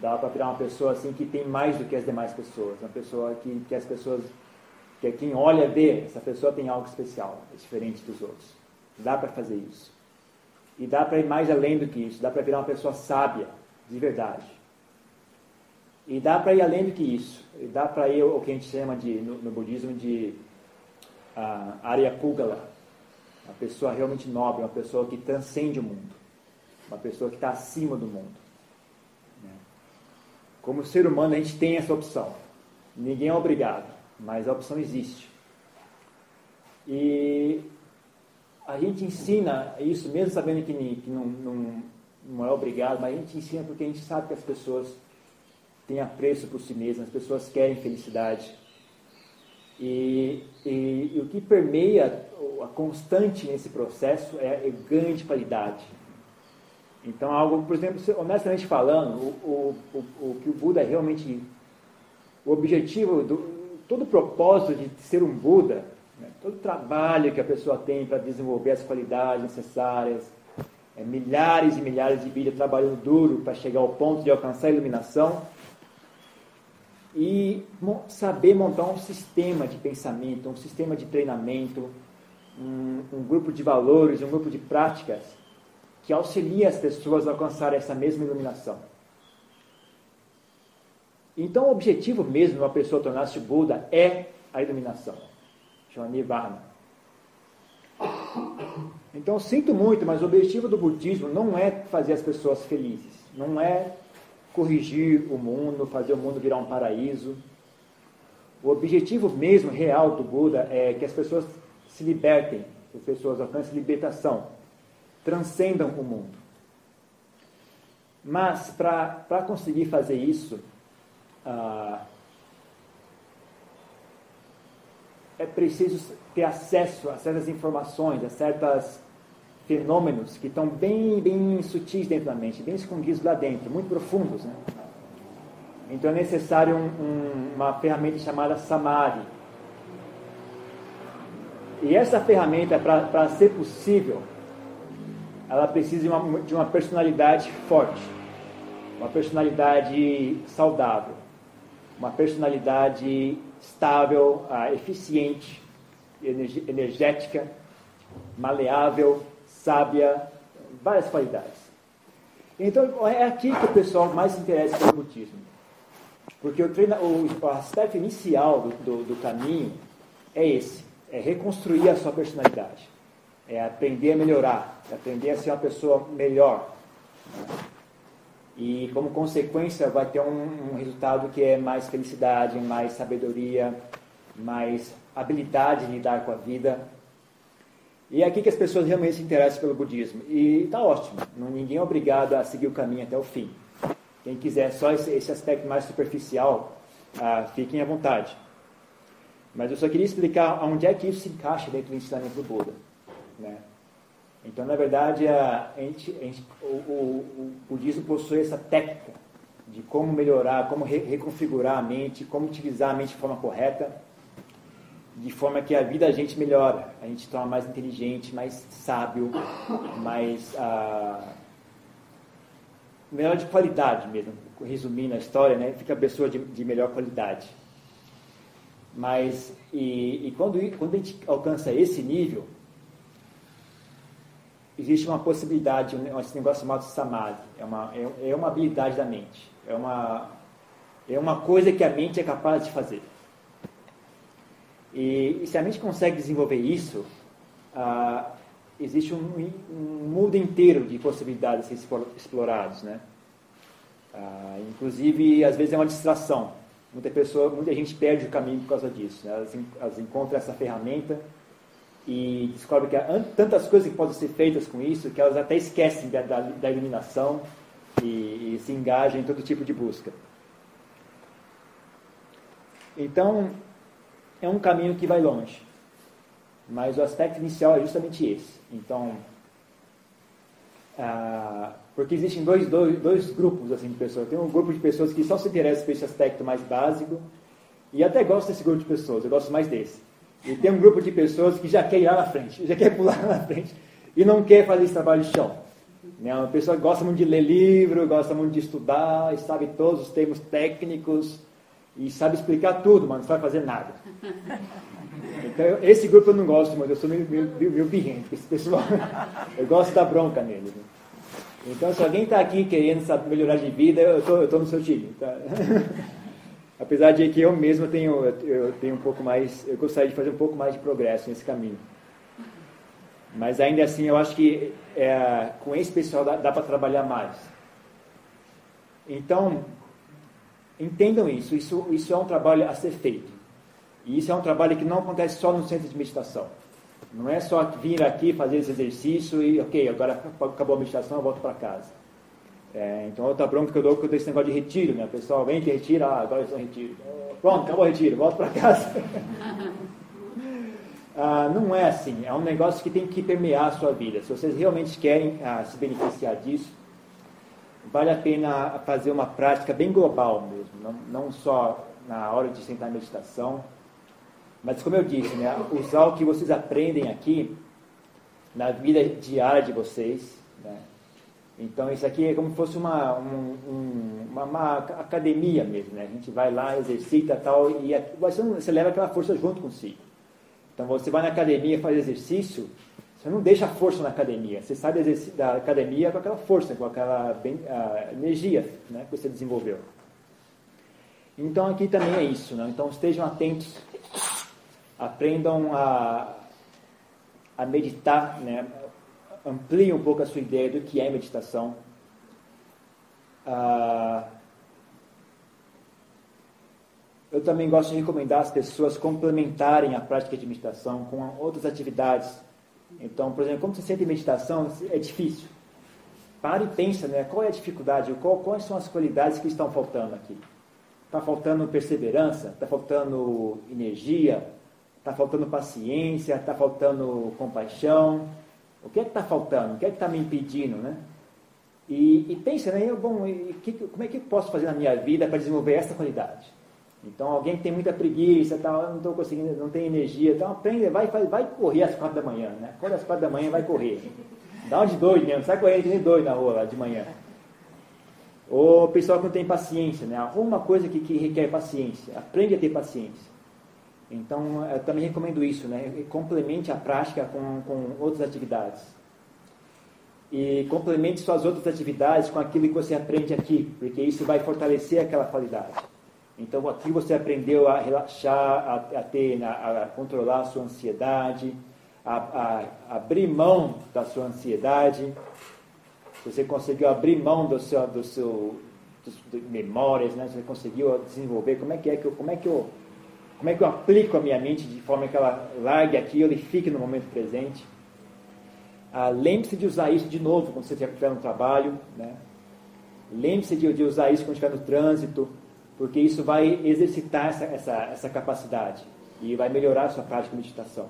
Dá para virar uma pessoa assim que tem mais do que as demais pessoas. Uma pessoa que, que as pessoas, que quem olha vê, essa pessoa tem algo especial, é diferente dos outros. Dá para fazer isso. E dá para ir mais além do que isso. Dá para virar uma pessoa sábia, de verdade. E dá para ir além do que isso. E dá para ir o que a gente chama de, no, no budismo de uh, Arya Kugala. Uma pessoa realmente nobre, uma pessoa que transcende o mundo. Uma pessoa que está acima do mundo. Né? Como ser humano, a gente tem essa opção. Ninguém é obrigado, mas a opção existe. E a gente ensina isso, mesmo sabendo que, que não, não, não é obrigado, mas a gente ensina porque a gente sabe que as pessoas têm apreço por si mesmas, as pessoas querem felicidade. E, e, e, o que permeia a constante nesse processo é, é ganho de qualidade. Então, algo, por exemplo, honestamente falando, o, o, o, o que o Buda realmente. O objetivo, do, todo o propósito de ser um Buda, né, todo o trabalho que a pessoa tem para desenvolver as qualidades necessárias, é, milhares e milhares de vidas trabalhando duro para chegar ao ponto de alcançar a iluminação, e saber montar um sistema de pensamento, um sistema de treinamento, um, um grupo de valores, um grupo de práticas que auxilia as pessoas a alcançar essa mesma iluminação. Então, o objetivo mesmo de uma pessoa tornar-se Buda é a iluminação, chama Nirvana. Então, sinto muito, mas o objetivo do budismo não é fazer as pessoas felizes, não é corrigir o mundo, fazer o mundo virar um paraíso. O objetivo mesmo, real do Buda é que as pessoas se libertem, as pessoas alcancem libertação, transcendam o mundo. Mas, para conseguir fazer isso, ah, é preciso ter acesso a certas informações, a certos fenômenos que estão bem, bem sutis dentro da mente, bem escondidos lá dentro, muito profundos. Né? Então é necessário um, um, uma ferramenta chamada Samadhi. E essa ferramenta, para ser possível, ela precisa de uma, de uma personalidade forte, uma personalidade saudável, uma personalidade estável, uh, eficiente, energética, maleável, sábia, várias qualidades. Então é aqui que o pessoal mais se interessa pelo budismo. Porque o, treino, o, aspecto inicial do, do, do caminho é esse, é reconstruir a sua personalidade, é aprender a melhorar, é aprender a ser uma pessoa melhor. E como consequência vai ter um, um resultado que é mais felicidade, mais sabedoria, mais habilidade de lidar com a vida. E é aqui que as pessoas realmente se interessam pelo budismo. E está ótimo, ninguém é obrigado a seguir o caminho até o fim. Quem quiser só esse, aspecto mais superficial, ah, fiquem à vontade. Mas eu só queria explicar onde é que isso se encaixa dentro do ensinamento do Buda. Né? Então, na verdade, a, a gente, a gente, o, o, o, budismo possui essa técnica de como melhorar, como re, reconfigurar a mente, como utilizar a mente de forma correta, de forma que a vida da gente melhora, a gente torna mais inteligente, mais sábio, mais ah, melhor de qualidade mesmo, resumindo a história, né? Fica a pessoa de, de melhor qualidade. Mas, e, e quando, quando a gente alcança esse nível, existe uma possibilidade, esse negócio chamado samadhi, é uma, é, é uma habilidade da mente, é uma, é uma coisa que a mente é capaz de fazer. E, e se a mente consegue desenvolver isso, ah, existe um, um, mundo inteiro de possibilidades a ser explorados, né? Ah, inclusive, às vezes é uma distração. Muita pessoa, muita gente perde o caminho por causa disso. Né? Elas, elas encontram essa ferramenta e descobrem que há tantas coisas que podem ser feitas com isso que elas até esquecem da, da, da iluminação e, e se engajam em todo tipo de busca. Então, é um caminho que vai longe. Mas o aspecto inicial é justamente esse. Então, ah, porque existem dois, dois, dois grupos assim, de pessoas. Tem um grupo de pessoas que só se interessam por esse aspecto mais básico, e até gosto desse grupo de pessoas, eu gosto mais desse. E tem um grupo de pessoas que já quer ir lá na frente, já quer pular <laughs> lá na frente e não quer fazer esse trabalho de chão. Né? Uma pessoa que gosta muito de ler livro, gosta muito de estudar, e sabe todos os termos técnicos e sabe explicar tudo, mas não sabe fazer nada. Então, esse grupo eu não gosto muito, eu sou meio, meio, meio, birrento esse pessoal. Eu gosto da bronca neles. Né? Então, se alguém está aqui querendo saber melhorar de vida, eu estou no seu time. Tá? <laughs> Apesar de que eu mesmo tenho, eu tenho um pouco mais, eu gostaria de fazer um pouco mais de progresso nesse caminho. Mas ainda assim, eu acho que é, com esse pessoal dá, dá para trabalhar mais. Então, entendam isso. isso. Isso é um trabalho a ser feito. E isso é um trabalho que não acontece só no centro de meditação. Não é só vir aqui fazer esse exercício e, ok, agora acabou a meditação, eu volto para casa. É, então, outra bronca que eu dou com esse negócio de retiro, né? O pessoal vem que retira, ah, agora eu estou retiro. Pronto, acabou o retiro, volto para casa. <laughs> ah, não é assim, é um negócio que tem que permear a sua vida. Se vocês realmente querem ah, se beneficiar disso, vale a pena fazer uma prática bem global mesmo, não, não só na hora de sentar em meditação, mas como eu disse, né, usar o que vocês aprendem aqui na vida diária de vocês. Né? Então isso aqui é como se fosse uma, um, uma, uma, academia mesmo. Né? A gente vai lá, exercita tal, e você, você leva aquela força junto consigo. Então você vai na academia fazer exercício, você não deixa a força na academia, você sai da academia com aquela força, com aquela bem, energia né, que você desenvolveu. Então aqui também é isso, né? então estejam atentos aprendam a, a meditar, né? ampliem um pouco a sua ideia do que é meditação. Ah, eu também gosto de recomendar as pessoas complementarem a prática de meditação com outras atividades. Então, por exemplo, como você sente meditação, é difícil. Para e pensa, né? Qual é a dificuldade? Qual, quais são as qualidades que estão faltando aqui? Está faltando perseverança? Está faltando energia? está faltando paciência, está faltando compaixão. O que é que está faltando? O que é que está me impedindo, né? E, e pensa, né? Bom, e, que, como é que eu posso fazer na minha vida para desenvolver essa qualidade? Então, alguém que tem muita preguiça, tal, não estou conseguindo, não tem energia, então aprende, vai, vai, vai correr às quatro da manhã, né? Acorda às quatro da manhã, vai correr. Dá um de doido mesmo, sai correndo nem doido na rua lá de manhã. Ou pessoal que não tem paciência, né? Arruma uma coisa que, que requer paciência, aprende a ter paciência. Então, eu também recomendo isso, né? Complemente a prática com, com outras atividades. E complemente suas outras atividades com aquilo que você aprende aqui, porque isso vai fortalecer aquela qualidade. Então, aqui você aprendeu a relaxar, a, a ter, a, a, controlar a sua ansiedade, a, a, abrir mão da sua ansiedade. Você conseguiu abrir mão do seu, do seu dos, memórias, né? Você conseguiu desenvolver. Como é que é que eu, como é que eu como é que eu aplico a minha mente de forma que ela largue aquilo e fique no momento presente? Ah, Lembre-se de usar isso de novo quando você estiver no trabalho. Né? Lembre-se de, de, usar isso quando estiver no trânsito, porque isso vai exercitar essa, essa, essa capacidade e vai melhorar a sua prática de meditação.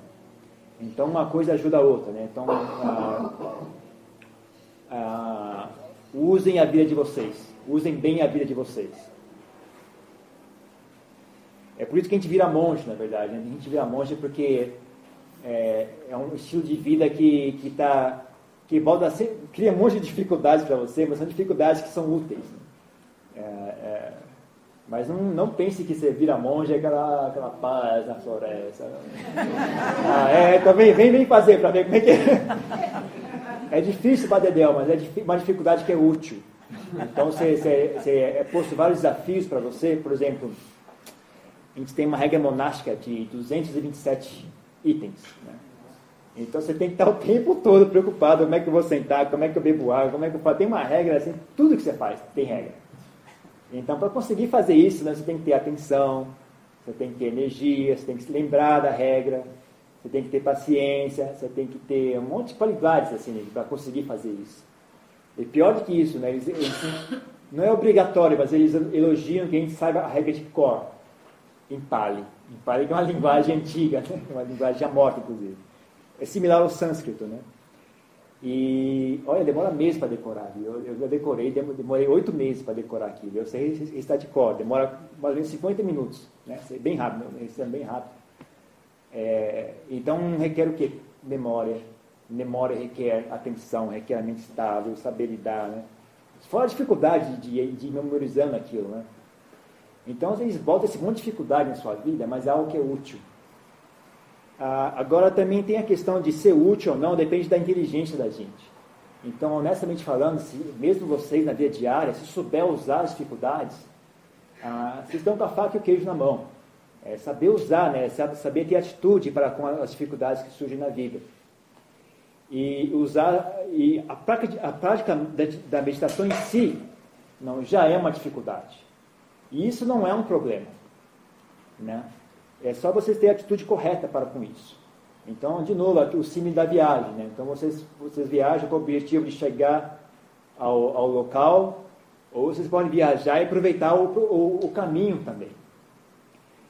Então, uma coisa ajuda a outra. Né? Então, ah, ah, usem a vida de vocês. Usem bem a vida de vocês. É por isso que a gente vira monge, na verdade. Né? A gente vira monge porque é, é um estilo de vida que, que, tá, que volta cria um monte de dificuldades para você, mas são dificuldades que são úteis. Né? É, é, mas não, não pense que você vira monge é aquela, aquela paz na floresta. <laughs> Ah, é, também vem, vem fazer para ver como é que é. É difícil para Dedéu, mas é uma dificuldade que é útil. Então, você, você, você é posto vários desafios para você, por exemplo, a gente tem uma regra monástica de 227 itens. Né? Então você tem que estar o tempo todo preocupado, como é que eu vou sentar, como é que eu bebo água, como é que eu faço. Tem uma regra, assim, tudo que você faz tem regra. Então para conseguir fazer isso, né, você tem que ter atenção, você tem que ter energia, você tem que se lembrar da regra, você tem que ter paciência, você tem que ter um monte de qualidades assim, para conseguir fazer isso. E pior do que isso, né, eles, eles, não é obrigatório, mas eles elogiam que a gente saiba a regra de cor em Pali. Em Pali é uma <laughs> linguagem antiga, né? uma linguagem já morta, inclusive. É similar ao sânscrito, né? E, olha, demora meses para decorar. Eu, eu decorei, demorei oito meses para decorar aquilo. Eu sei está de cor, demora mais ou menos 50 minutos. Né? É bem rápido, isso é bem rápido. É, então, requer o quê? Memória. Memória requer atenção, requer a mente estável, saber lidar, né? Fora a dificuldade de, de ir memorizando aquilo, né? Então, vezes, volta esse monte de dificuldade na sua vida, mas é algo que é útil. Ah, agora, também tem a questão de ser útil ou não, depende da inteligência da gente. Então, honestamente falando, se, mesmo vocês na vida diária, se souber usar as dificuldades, ah, vocês estão com a faca e o queijo na mão. É saber usar, né? saber ter atitude para com as dificuldades que surgem na vida. E usar e a prática, a prática da, da meditação em si não já é uma dificuldade. E isso não é um problema, né? É só vocês terem a atitude correta para com isso. Então, de novo, aqui o símile da viagem, né? Então vocês vocês viajam com o objetivo de chegar ao, ao local, ou vocês podem viajar e aproveitar o, o, o caminho também.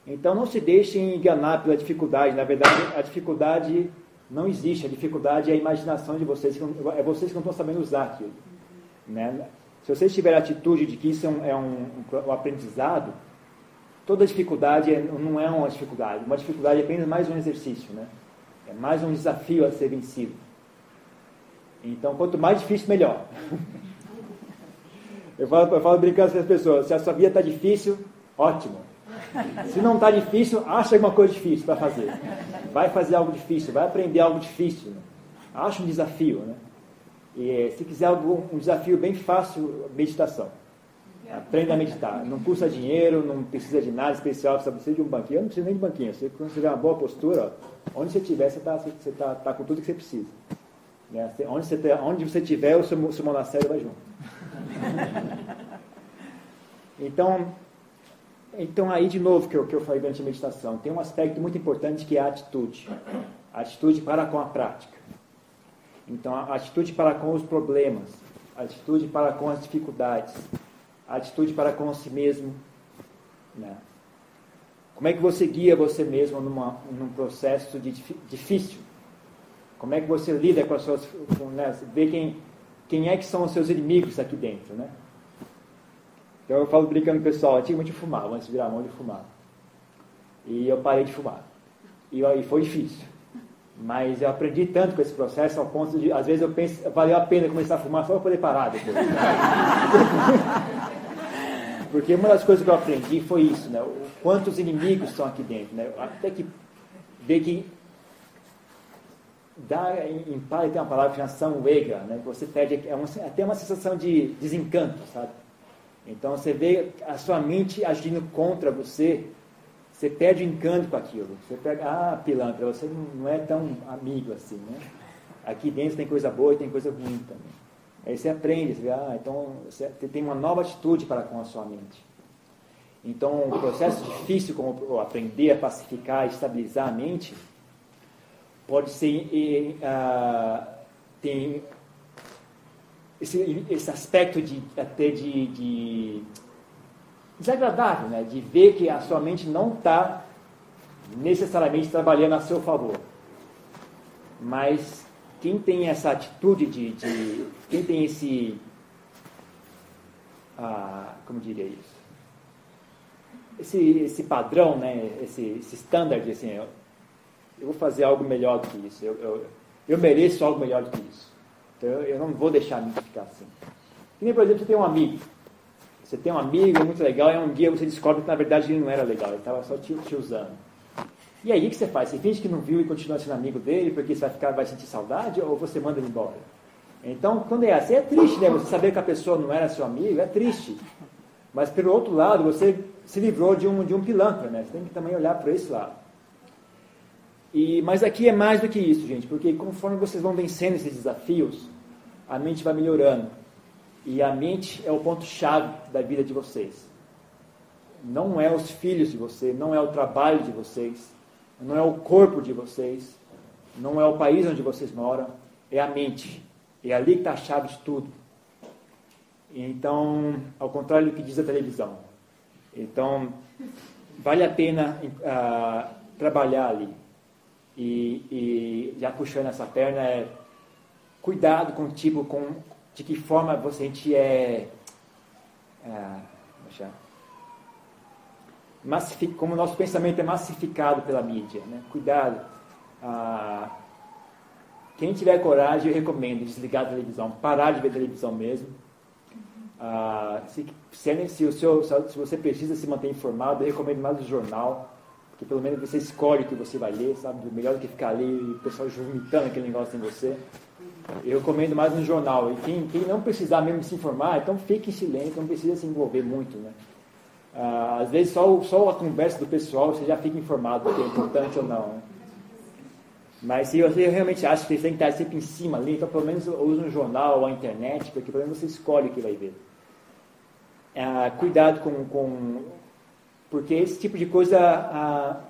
Então não se deixem enganar pela dificuldade. Na verdade, a dificuldade não existe. A dificuldade é a imaginação de vocês, é vocês que não estão sabendo usar aquilo. Né? Se vocês tiverem a atitude de que isso é um, é um, um aprendizado, toda dificuldade é, não é uma dificuldade. Uma dificuldade é apenas mais um exercício, né? É mais um desafio a ser vencido. Então, quanto mais difícil, melhor. <laughs> Eu falo, eu falo brincando com as pessoas, se a sua vida está difícil, ótimo. Se não está difícil, acha alguma coisa difícil para fazer. Vai fazer algo difícil, vai aprender algo difícil. Né? Acha um desafio. Né? E se quiser algo, um desafio bem fácil, meditação. Aprenda a meditar. Não custa dinheiro, não precisa de nada especial, só precisa de um banquinho. Eu não preciso nem de banquinho. Você, quando você tiver uma boa postura, onde você estiver, você está você tá, tá com tudo que você precisa. Né? Onde, você, onde você estiver, o seu, seu monastério vai junto. <laughs> então, então, aí de novo que eu, que eu falei durante a meditação, tem um aspecto muito importante que é a atitude. A atitude para com a prática. Então, a atitude para com os problemas, a atitude para com as dificuldades, a atitude para com si mesmo. Né? Como é que você guia você mesmo numa, num processo de, difícil? Como é que você lida com as suas. Com, né? Vê quem, quem é que são os seus inimigos aqui dentro, né? Então eu falo brincando pessoal, antigamente eu fumava, antes de virar mão de fumar. E eu parei de fumar. E, e foi difícil. Mas eu aprendi tanto com esse processo ao ponto de, às vezes eu penso, valeu a pena começar a fumar só para poder parar depois. <laughs> Porque uma das coisas que eu aprendi foi isso, né? O, quantos inimigos estão aqui dentro, né? Até que ver que dá em, em tem uma palavra que chama Samvega, né? Você perde, é uma, até uma sensação de desencanto, sabe? Então você vê a sua mente agindo contra você, você perde o encanto com aquilo. Você pega, ah, pilantra, você não é tão amigo assim, né? Aqui dentro tem coisa boa e tem coisa ruim também. Aí você aprende, você vê, ah, então você tem uma nova atitude para com a sua mente. Então, um processo difícil como aprender a pacificar e estabilizar a mente pode ser uh, tem esse, esse aspecto de até de, de desagradável, né? de ver que a sua mente não está necessariamente trabalhando a seu favor. Mas quem tem essa atitude de, de quem tem esse ah, como diria isso esse, esse padrão né esse, esse standard assim eu, eu vou fazer algo melhor do que isso eu, eu, eu mereço algo melhor do que isso então eu não vou deixar me ficar assim. Que nem, por exemplo, você tem um amigo. Você tem um amigo, é muito legal, e um dia você descobre que na verdade ele não era legal, ele estava só te, te usando. E aí o que você faz? Você finge que não viu e continua sendo amigo dele porque você vai ficar, vai sentir saudade ou você manda ele embora? Então, quando é assim, é triste, né? Você saber que a pessoa não era seu amigo, é triste. Mas pelo outro lado, você se livrou de um, de um pilantra, né? Você tem que também olhar para esse lado. E, mas aqui é mais do que isso, gente, porque conforme vocês vão vencendo esses desafios, a mente vai melhorando. E a mente é o ponto-chave da vida de vocês. Não é os filhos de vocês, não é o trabalho de vocês, não é o corpo de vocês, não é o país onde vocês moram, é a mente. É ali que está a chave de tudo. Então, ao contrário do que diz a televisão. Então, vale a pena uh, trabalhar ali e, e já puxando essa perna é cuidado com tipo com de que forma você a gente é, é como o nosso pensamento é massificado pela mídia, né? Cuidado. Ah, quem tiver coragem, eu recomendo desligar a televisão, parar de ver televisão mesmo. Ah, se, se, se, o seu, se você precisa se manter informado, eu recomendo mais o jornal que pelo menos você escolhe o que você vai ler, sabe? Melhor do que ficar ali e o pessoal vomitando aquele negócio em você. Eu recomendo mais no jornal. E quem, quem não precisar mesmo se informar, então fique em silêncio, não precisa se envolver muito, né? Ah, às vezes só, só a conversa do pessoal você já fica informado se é importante ou não. Mas se você realmente acha que você tem que estar sempre em cima ali, então pelo menos use um jornal ou a internet, porque pelo menos você escolhe o que vai ver. Ah, cuidado com, com. Porque esse tipo de coisa ah,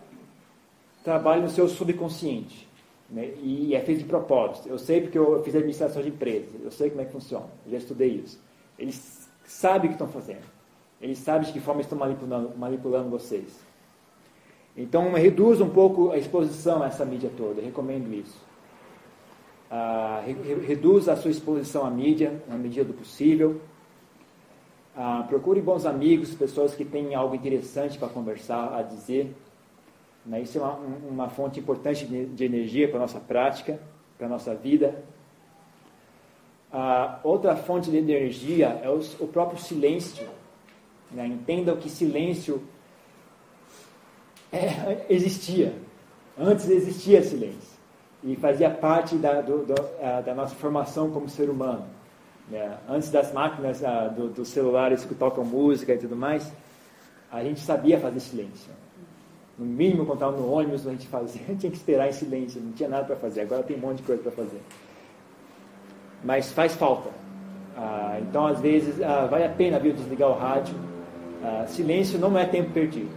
trabalha no seu subconsciente. Né? E é feito de propósito. Eu sei porque eu fiz administração de empresas, eu sei como é que funciona, eu já estudei isso. Eles sabem o que estão fazendo. Eles sabem de que forma estão manipulando, manipulando vocês. Então, reduz um pouco a exposição a essa mídia toda, recomendo isso. Ah, re, reduz a sua exposição à mídia, na medida do possível. Ah, procure bons amigos, pessoas que têm algo interessante para conversar, a dizer. Né? Isso é uma, uma fonte importante de, de energia para a nossa prática, para a nossa vida. Ah, outra fonte de energia é o, o próprio silêncio. Né? Entendam que silêncio é, existia. Antes existia silêncio. E fazia parte da, do, do, da nossa formação como ser humano. Né? Antes das máquinas, do, dos celulares que tocam música e tudo mais, a gente sabia fazer silêncio. No mínimo, quando estava no ônibus, a gente fazia, <laughs> tinha que esperar em silêncio, não tinha nada para fazer. Agora tem um monte de coisa para fazer. Mas faz falta. Ah, então, às vezes, ah, vale a pena viu, desligar o rádio. Ah, silêncio não é tempo perdido.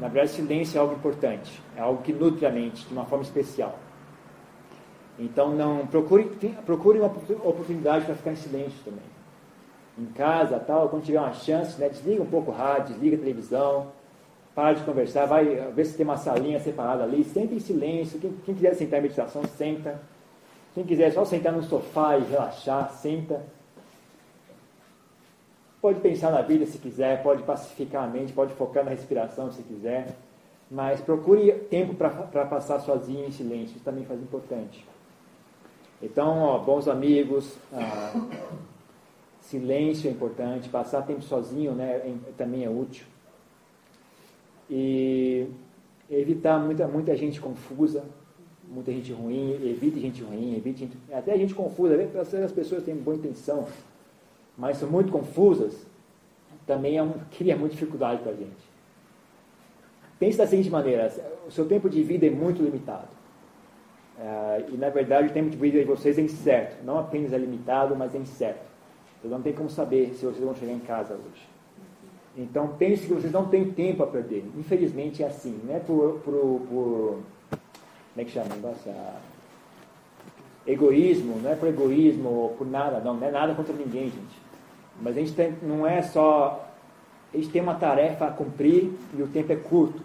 Na verdade, silêncio é algo importante, é algo que nutre a mente de uma forma especial. Então, não procure, procure uma oportunidade para ficar em silêncio também. Em casa, tal, quando tiver uma chance, né, desliga um pouco o rádio, desliga a televisão, para de conversar, vai ver se tem uma salinha separada ali, senta em silêncio. Quem, quem quiser sentar em meditação, senta. Quem quiser só sentar no sofá e relaxar, senta. Pode pensar na vida se quiser, pode pacificar a mente, pode focar na respiração se quiser, mas procure tempo para passar sozinho em silêncio, isso também faz importante. Então, ó, bons amigos, ah, silêncio é importante, passar tempo sozinho né, é, também é útil. E evitar muita, muita gente confusa, muita gente ruim, evite gente ruim, evite gente, até gente confusa, as pessoas têm boa intenção, mas são muito confusas, também é um, cria muita dificuldade para a gente. Pense da seguinte maneira: o seu tempo de vida é muito limitado. É, e na verdade o tempo de vida de vocês é incerto. Não apenas é limitado, mas é incerto. Você não tem como saber se vocês vão chegar em casa hoje. Então pense que vocês não têm tempo a perder. Infelizmente é assim. Não é por, por, por como é que chama? Nossa, egoísmo, não é por egoísmo ou por nada, não, não é nada contra ninguém, gente. Mas a gente tem, não é só. A gente tem uma tarefa a cumprir e o tempo é curto.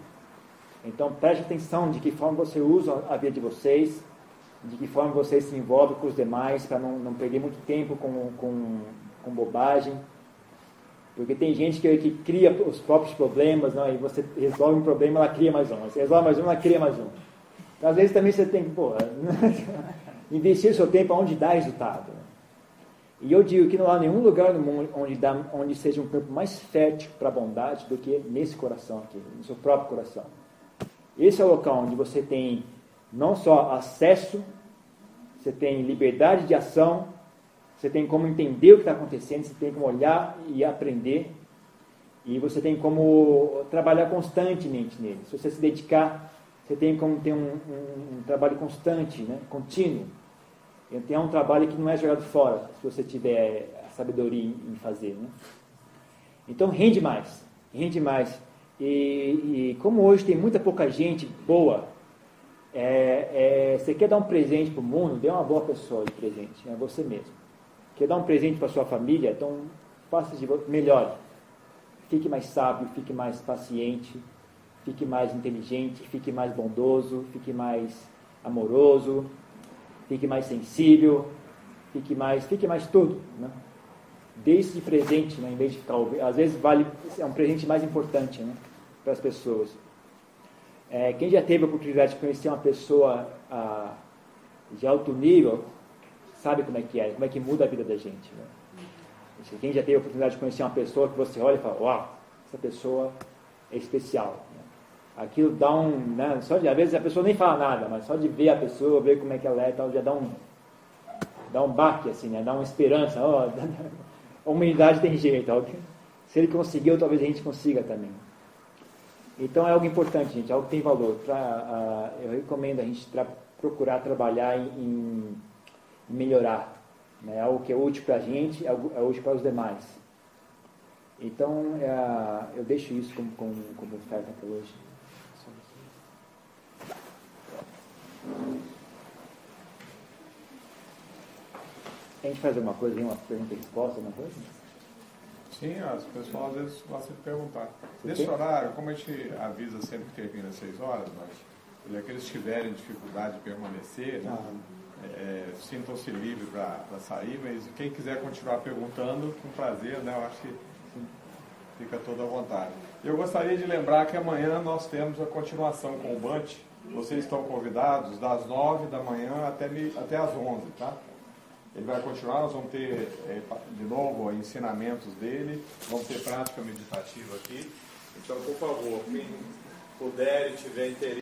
Então preste atenção de que forma você usa a vida de vocês, de que forma vocês se envolvem com os demais, para não, não perder muito tempo com, com, com bobagem. Porque tem gente que, que cria os próprios problemas, não, e você resolve um problema, ela cria mais um. Você resolve mais um, ela cria mais um. Então, às vezes também você tem que, pô, <laughs> investir o seu tempo onde dá resultado. E eu digo que não há nenhum lugar no mundo onde, dá, onde seja um campo mais fértil para a bondade do que nesse coração aqui, no seu próprio coração. Esse é o local onde você tem não só acesso, você tem liberdade de ação, você tem como entender o que está acontecendo, você tem como olhar e aprender, e você tem como trabalhar constantemente nele. Se você se dedicar, você tem como ter um, um, um trabalho constante, né, contínuo. Então é um trabalho que não é jogado fora, se você tiver a sabedoria em fazer. Né? Então rende mais, rende mais. E, e, como hoje tem muita pouca gente boa, é, é, você quer dar um presente para o mundo, dê uma boa pessoa de presente, é você mesmo. Quer dar um presente para sua família, então faça de melhor. Fique mais sábio, fique mais paciente, fique mais inteligente, fique mais bondoso, fique mais amoroso, fique mais sensível, fique mais, fique mais tudo, né? Deixe de presente, né, em vez de ficar, às vezes vale, é um presente mais importante, né, para as pessoas. É, quem já teve a oportunidade de conhecer uma pessoa ah, de alto nível, sabe como é que é, como é que muda a vida da gente. Né? Quem já teve a oportunidade de conhecer uma pessoa que você olha e fala, uau, essa pessoa é especial aquilo dá um. Né, só de, às vezes a pessoa nem fala nada, mas só de ver a pessoa, ver como é que ela é tal, já dá um. Dá um baque, assim, né? Dá uma esperança. Ó, <laughs> a humanidade tem jeito. Se ele conseguiu, talvez a gente consiga também. Então é algo importante, gente, é algo que tem valor. Pra, eu recomendo a gente procurar trabalhar em, em melhorar. Né? Algo que é útil para a gente, é algo- é útil para os demais. Então, é, eu deixo isso como, como, como oferta para hoje. A gente faz alguma coisa, uma pergunta e resposta, alguma coisa? Sim, as pessoas às vezes gostam de perguntar. Você Nesse tem? horário, como a gente avisa sempre que termina às 6 horas, mas se aqueles que tiverem dificuldade de permanecer, né, é, sintam-se livres para sair, mas quem quiser continuar perguntando, com prazer, né, eu acho que fica toda à vontade. Eu gostaria de lembrar que amanhã nós temos a continuação com o Bant. Vocês estão convidados das 9 da manhã até, me- até as 11, tá? Ele vai continuar, nós vamos ter eh, de novo ensinamentos dele, vamos ter prática meditativa aqui. Então, por favor, quem puder e tiver interesse.